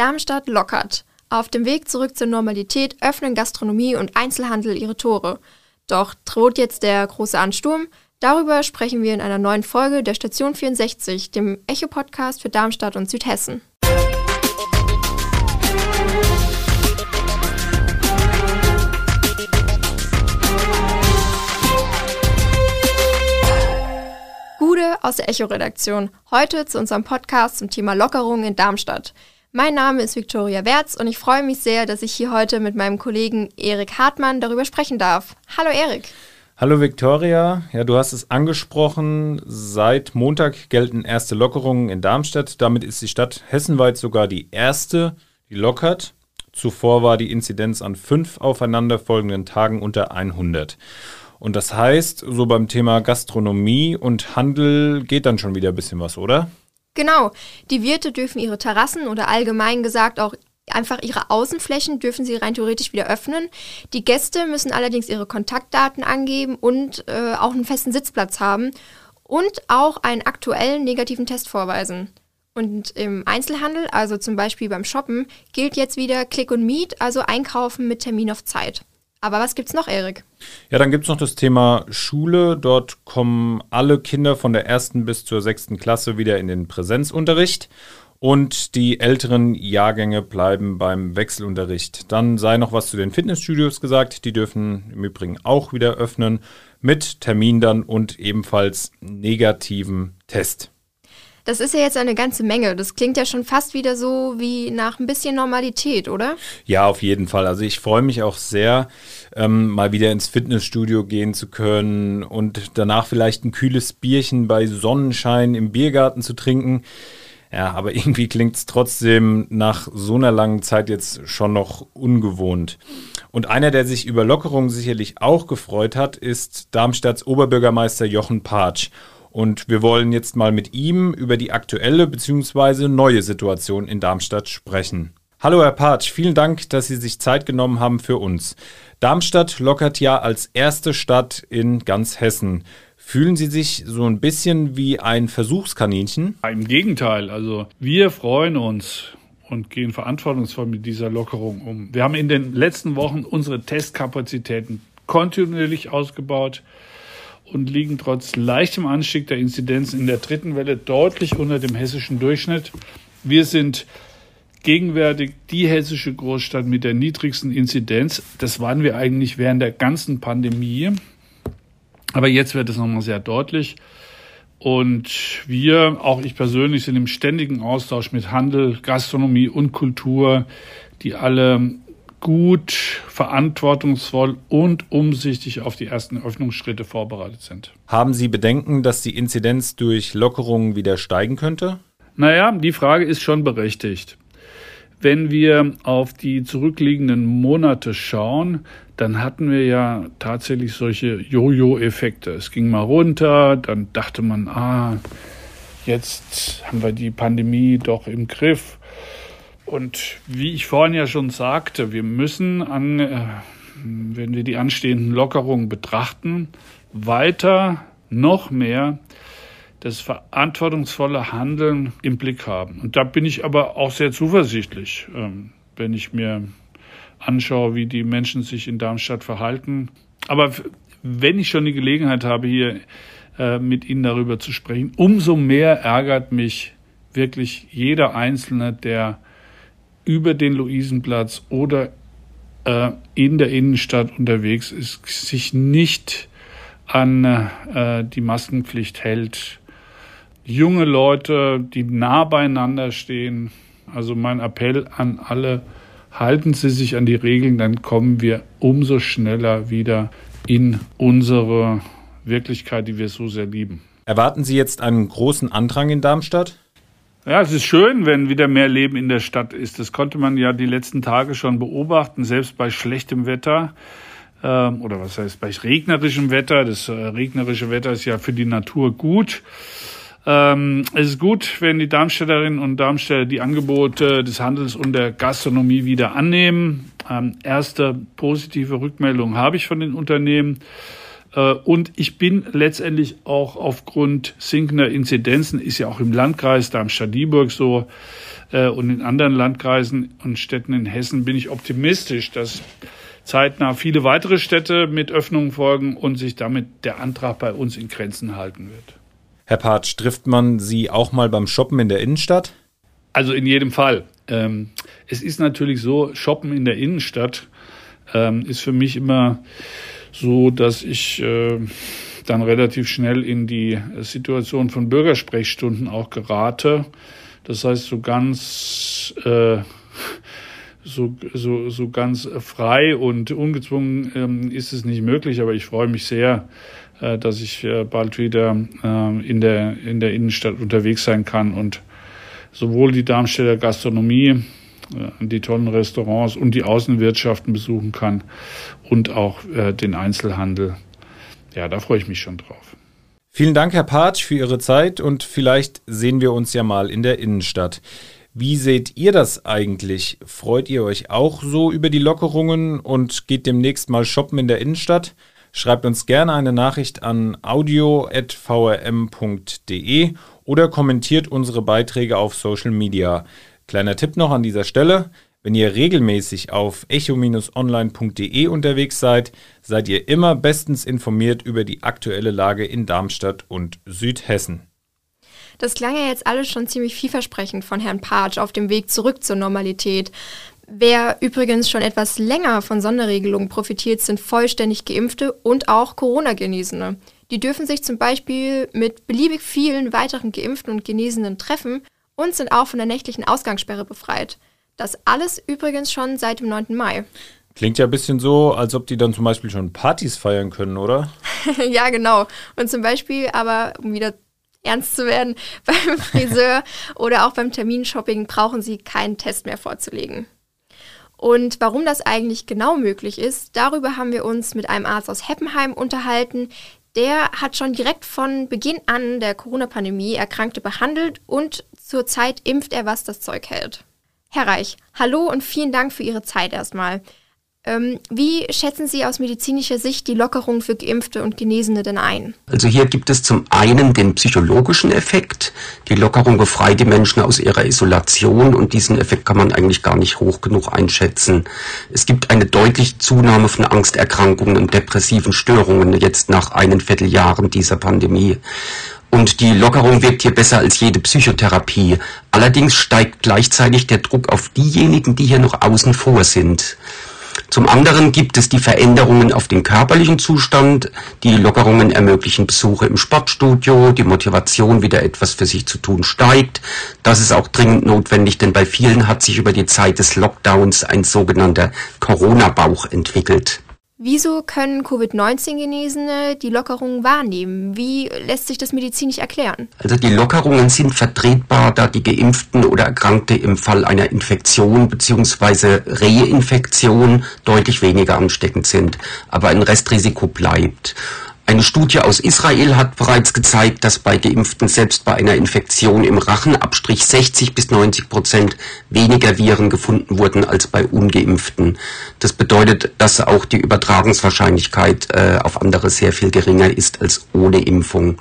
Darmstadt lockert. Auf dem Weg zurück zur Normalität öffnen Gastronomie und Einzelhandel ihre Tore. Doch droht jetzt der große Ansturm? Darüber sprechen wir in einer neuen Folge der Station 64, dem Echo-Podcast für Darmstadt und Südhessen. Gude aus der Echo-Redaktion. Heute zu unserem Podcast zum Thema Lockerung in Darmstadt. Mein Name ist Viktoria Wertz und ich freue mich sehr, dass ich hier heute mit meinem Kollegen Erik Hartmann darüber sprechen darf. Hallo Erik. Hallo Viktoria. Ja, du hast es angesprochen. Seit Montag gelten erste Lockerungen in Darmstadt. Damit ist die Stadt hessenweit sogar die erste, die lockert. Zuvor war die Inzidenz an fünf aufeinanderfolgenden Tagen unter 100. Und das heißt, so beim Thema Gastronomie und Handel geht dann schon wieder ein bisschen was, oder? Genau, die Wirte dürfen ihre Terrassen oder allgemein gesagt auch einfach ihre Außenflächen dürfen sie rein theoretisch wieder öffnen. Die Gäste müssen allerdings ihre Kontaktdaten angeben und äh, auch einen festen Sitzplatz haben und auch einen aktuellen negativen Test vorweisen. Und im Einzelhandel, also zum Beispiel beim Shoppen, gilt jetzt wieder Click und Meet, also Einkaufen mit Termin auf Zeit. Aber was gibt's noch, Erik? Ja, dann gibt's noch das Thema Schule. Dort kommen alle Kinder von der ersten bis zur sechsten Klasse wieder in den Präsenzunterricht. Und die älteren Jahrgänge bleiben beim Wechselunterricht. Dann sei noch was zu den Fitnessstudios gesagt. Die dürfen im Übrigen auch wieder öffnen mit Termin dann und ebenfalls negativen Test. Das ist ja jetzt eine ganze Menge. Das klingt ja schon fast wieder so wie nach ein bisschen Normalität, oder? Ja, auf jeden Fall. Also ich freue mich auch sehr, ähm, mal wieder ins Fitnessstudio gehen zu können und danach vielleicht ein kühles Bierchen bei Sonnenschein im Biergarten zu trinken. Ja, aber irgendwie klingt es trotzdem nach so einer langen Zeit jetzt schon noch ungewohnt. Und einer, der sich über Lockerungen sicherlich auch gefreut hat, ist Darmstadts Oberbürgermeister Jochen Patsch. Und wir wollen jetzt mal mit ihm über die aktuelle bzw. neue Situation in Darmstadt sprechen. Hallo Herr Patsch, vielen Dank, dass Sie sich Zeit genommen haben für uns. Darmstadt lockert ja als erste Stadt in ganz Hessen. Fühlen Sie sich so ein bisschen wie ein Versuchskaninchen? Im Gegenteil, also wir freuen uns und gehen verantwortungsvoll mit dieser Lockerung um. Wir haben in den letzten Wochen unsere Testkapazitäten kontinuierlich ausgebaut und liegen trotz leichtem Anstieg der Inzidenz in der dritten Welle deutlich unter dem hessischen Durchschnitt. Wir sind gegenwärtig die hessische Großstadt mit der niedrigsten Inzidenz. Das waren wir eigentlich während der ganzen Pandemie. Aber jetzt wird es nochmal sehr deutlich. Und wir, auch ich persönlich, sind im ständigen Austausch mit Handel, Gastronomie und Kultur, die alle gut, verantwortungsvoll und umsichtig auf die ersten Öffnungsschritte vorbereitet sind. Haben Sie Bedenken, dass die Inzidenz durch Lockerungen wieder steigen könnte? Naja, die Frage ist schon berechtigt. Wenn wir auf die zurückliegenden Monate schauen, dann hatten wir ja tatsächlich solche Jojo-Effekte. Es ging mal runter, dann dachte man, ah, jetzt haben wir die Pandemie doch im Griff. Und wie ich vorhin ja schon sagte, wir müssen an, äh, wenn wir die anstehenden Lockerungen betrachten, weiter noch mehr das verantwortungsvolle Handeln im Blick haben. Und da bin ich aber auch sehr zuversichtlich, ähm, wenn ich mir anschaue, wie die Menschen sich in Darmstadt verhalten. Aber wenn ich schon die Gelegenheit habe, hier äh, mit Ihnen darüber zu sprechen, umso mehr ärgert mich wirklich jeder Einzelne, der über den Luisenplatz oder äh, in der Innenstadt unterwegs ist, sich nicht an äh, die Maskenpflicht hält. Junge Leute, die nah beieinander stehen. Also mein Appell an alle, halten Sie sich an die Regeln, dann kommen wir umso schneller wieder in unsere Wirklichkeit, die wir so sehr lieben. Erwarten Sie jetzt einen großen Andrang in Darmstadt? Ja, es ist schön, wenn wieder mehr Leben in der Stadt ist. Das konnte man ja die letzten Tage schon beobachten, selbst bei schlechtem Wetter. Ähm, oder was heißt bei regnerischem Wetter. Das äh, regnerische Wetter ist ja für die Natur gut. Ähm, es ist gut, wenn die Darmstädterinnen und Darmstädter die Angebote des Handels und der Gastronomie wieder annehmen. Ähm, erste positive Rückmeldung habe ich von den Unternehmen. Äh, und ich bin letztendlich auch aufgrund sinkender Inzidenzen, ist ja auch im Landkreis Darmstadt-Dieburg so äh, und in anderen Landkreisen und Städten in Hessen, bin ich optimistisch, dass zeitnah viele weitere Städte mit Öffnungen folgen und sich damit der Antrag bei uns in Grenzen halten wird. Herr Patsch, trifft man Sie auch mal beim Shoppen in der Innenstadt? Also in jedem Fall. Ähm, es ist natürlich so, Shoppen in der Innenstadt ähm, ist für mich immer so, dass ich äh, dann relativ schnell in die Situation von Bürgersprechstunden auch gerate. Das heißt, so ganz äh, so, so, so ganz frei und ungezwungen ähm, ist es nicht möglich, aber ich freue mich sehr, äh, dass ich äh, bald wieder äh, in, der, in der Innenstadt unterwegs sein kann und sowohl die Darmstädter Gastronomie, die tollen Restaurants und die Außenwirtschaften besuchen kann und auch äh, den Einzelhandel. Ja, da freue ich mich schon drauf. Vielen Dank, Herr Patsch, für Ihre Zeit und vielleicht sehen wir uns ja mal in der Innenstadt. Wie seht ihr das eigentlich? Freut ihr euch auch so über die Lockerungen und geht demnächst mal shoppen in der Innenstadt? Schreibt uns gerne eine Nachricht an audio.vrm.de oder kommentiert unsere Beiträge auf Social Media. Kleiner Tipp noch an dieser Stelle. Wenn ihr regelmäßig auf echo-online.de unterwegs seid, seid ihr immer bestens informiert über die aktuelle Lage in Darmstadt und Südhessen. Das klang ja jetzt alles schon ziemlich vielversprechend von Herrn Patsch auf dem Weg zurück zur Normalität. Wer übrigens schon etwas länger von Sonderregelungen profitiert, sind vollständig geimpfte und auch Corona-Genesene. Die dürfen sich zum Beispiel mit beliebig vielen weiteren Geimpften und Genesenen treffen und sind auch von der nächtlichen Ausgangssperre befreit. Das alles übrigens schon seit dem 9. Mai. Klingt ja ein bisschen so, als ob die dann zum Beispiel schon Partys feiern können, oder? ja, genau. Und zum Beispiel aber, um wieder ernst zu werden, beim Friseur oder auch beim Terminshopping brauchen Sie keinen Test mehr vorzulegen. Und warum das eigentlich genau möglich ist, darüber haben wir uns mit einem Arzt aus Heppenheim unterhalten. Der hat schon direkt von Beginn an der Corona-Pandemie Erkrankte behandelt und zurzeit impft er, was das Zeug hält. Herr Reich, hallo und vielen Dank für Ihre Zeit erstmal. Ähm, wie schätzen Sie aus medizinischer Sicht die Lockerung für Geimpfte und Genesene denn ein? Also hier gibt es zum einen den psychologischen Effekt. Die Lockerung befreit die Menschen aus ihrer Isolation und diesen Effekt kann man eigentlich gar nicht hoch genug einschätzen. Es gibt eine deutliche Zunahme von Angsterkrankungen und depressiven Störungen jetzt nach einem Vierteljahren dieser Pandemie. Und die Lockerung wirkt hier besser als jede Psychotherapie. Allerdings steigt gleichzeitig der Druck auf diejenigen, die hier noch außen vor sind. Zum anderen gibt es die Veränderungen auf den körperlichen Zustand. Die Lockerungen ermöglichen Besuche im Sportstudio, die Motivation wieder etwas für sich zu tun steigt. Das ist auch dringend notwendig, denn bei vielen hat sich über die Zeit des Lockdowns ein sogenannter Corona-Bauch entwickelt. Wieso können Covid-19-Genesene die Lockerungen wahrnehmen? Wie lässt sich das medizinisch erklären? Also die Lockerungen sind vertretbar, da die Geimpften oder Erkrankte im Fall einer Infektion bzw. Reinfektion deutlich weniger ansteckend sind, aber ein Restrisiko bleibt. Eine Studie aus Israel hat bereits gezeigt, dass bei Geimpften selbst bei einer Infektion im Rachenabstrich 60 bis 90 Prozent weniger Viren gefunden wurden als bei Ungeimpften. Das bedeutet, dass auch die Übertragungswahrscheinlichkeit äh, auf andere sehr viel geringer ist als ohne Impfung.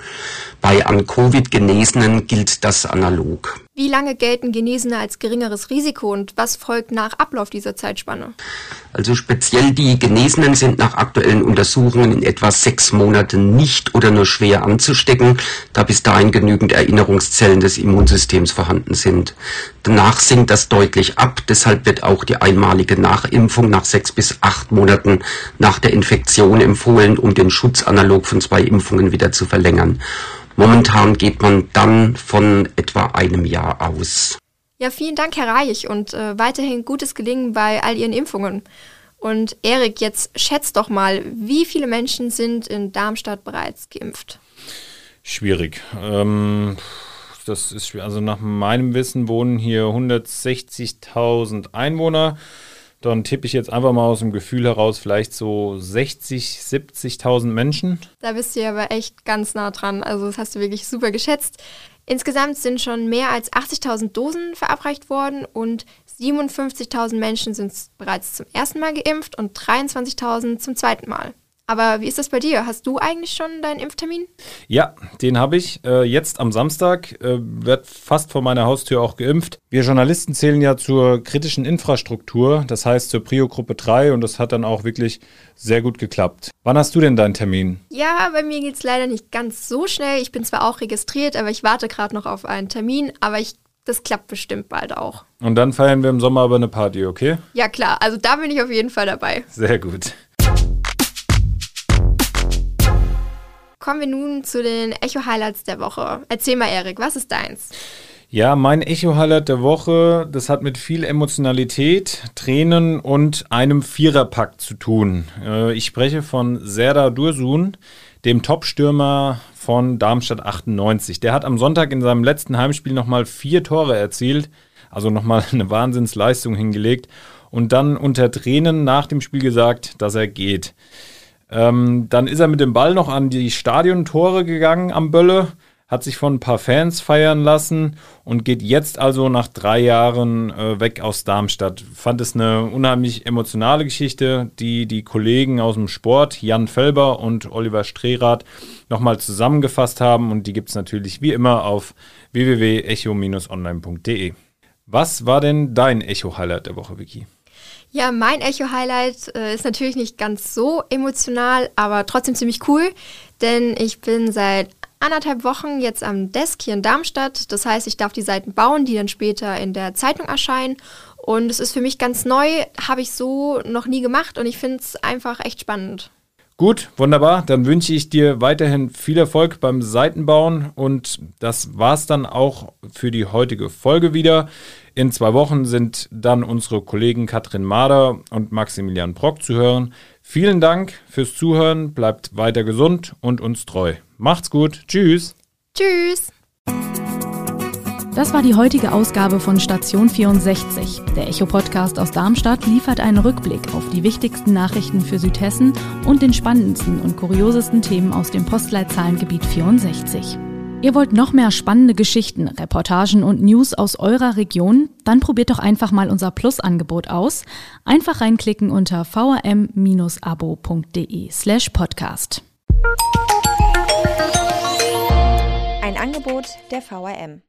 Bei an Covid Genesenen gilt das analog. Wie lange gelten Genesene als geringeres Risiko und was folgt nach Ablauf dieser Zeitspanne? Also speziell die Genesenen sind nach aktuellen Untersuchungen in etwa sechs Monaten nicht oder nur schwer anzustecken, da bis dahin genügend Erinnerungszellen des Immunsystems vorhanden sind. Danach sinkt das deutlich ab, deshalb wird auch die einmalige Nachimpfung nach sechs bis acht Monaten nach der Infektion empfohlen, um den Schutz analog von zwei Impfungen wieder zu verlängern. Momentan geht man dann von etwa einem Jahr aus. Ja, vielen Dank, Herr Reich, und äh, weiterhin gutes Gelingen bei all Ihren Impfungen. Und Erik, jetzt schätzt doch mal, wie viele Menschen sind in Darmstadt bereits geimpft? Schwierig. Ähm, das ist schwierig. Also nach meinem Wissen wohnen hier 160.000 Einwohner dann tippe ich jetzt einfach mal aus dem Gefühl heraus vielleicht so 60, 70.000 Menschen. Da bist du ja aber echt ganz nah dran. Also das hast du wirklich super geschätzt. Insgesamt sind schon mehr als 80.000 Dosen verabreicht worden und 57.000 Menschen sind bereits zum ersten Mal geimpft und 23.000 zum zweiten Mal. Aber wie ist das bei dir? Hast du eigentlich schon deinen Impftermin? Ja, den habe ich. Äh, jetzt am Samstag äh, wird fast vor meiner Haustür auch geimpft. Wir Journalisten zählen ja zur kritischen Infrastruktur, das heißt zur Prio-Gruppe 3 und das hat dann auch wirklich sehr gut geklappt. Wann hast du denn deinen Termin? Ja, bei mir geht es leider nicht ganz so schnell. Ich bin zwar auch registriert, aber ich warte gerade noch auf einen Termin, aber ich das klappt bestimmt bald auch. Und dann feiern wir im Sommer aber eine Party, okay? Ja, klar. Also da bin ich auf jeden Fall dabei. Sehr gut. Kommen wir nun zu den Echo-Highlights der Woche. Erzähl mal, Erik, was ist deins? Ja, mein Echo-Highlight der Woche, das hat mit viel Emotionalität, Tränen und einem Viererpack zu tun. Äh, ich spreche von Serdar Dursun, dem Top-Stürmer von Darmstadt 98. Der hat am Sonntag in seinem letzten Heimspiel nochmal vier Tore erzielt, also nochmal eine Wahnsinnsleistung hingelegt und dann unter Tränen nach dem Spiel gesagt, dass er geht. Ähm, dann ist er mit dem Ball noch an die Stadiontore gegangen am Bölle, hat sich von ein paar Fans feiern lassen und geht jetzt also nach drei Jahren äh, weg aus Darmstadt. Fand es eine unheimlich emotionale Geschichte, die die Kollegen aus dem Sport, Jan Felber und Oliver Strehrath, nochmal zusammengefasst haben und die gibt es natürlich wie immer auf www.echo-online.de. Was war denn dein Echo-Highlight der Woche, Vicky? Ja, mein Echo-Highlight äh, ist natürlich nicht ganz so emotional, aber trotzdem ziemlich cool, denn ich bin seit anderthalb Wochen jetzt am Desk hier in Darmstadt. Das heißt, ich darf die Seiten bauen, die dann später in der Zeitung erscheinen. Und es ist für mich ganz neu, habe ich so noch nie gemacht und ich finde es einfach echt spannend. Gut, wunderbar. Dann wünsche ich dir weiterhin viel Erfolg beim Seitenbauen und das war's dann auch für die heutige Folge wieder. In zwei Wochen sind dann unsere Kollegen Katrin Mader und Maximilian Brock zu hören. Vielen Dank fürs Zuhören, bleibt weiter gesund und uns treu. Macht's gut, tschüss. Tschüss. Das war die heutige Ausgabe von Station 64. Der Echo-Podcast aus Darmstadt liefert einen Rückblick auf die wichtigsten Nachrichten für Südhessen und den spannendsten und kuriosesten Themen aus dem Postleitzahlengebiet 64. Ihr wollt noch mehr spannende Geschichten, Reportagen und News aus eurer Region? Dann probiert doch einfach mal unser Plus-Angebot aus. Einfach reinklicken unter vrm-abo.de slash podcast. Ein Angebot der VRM.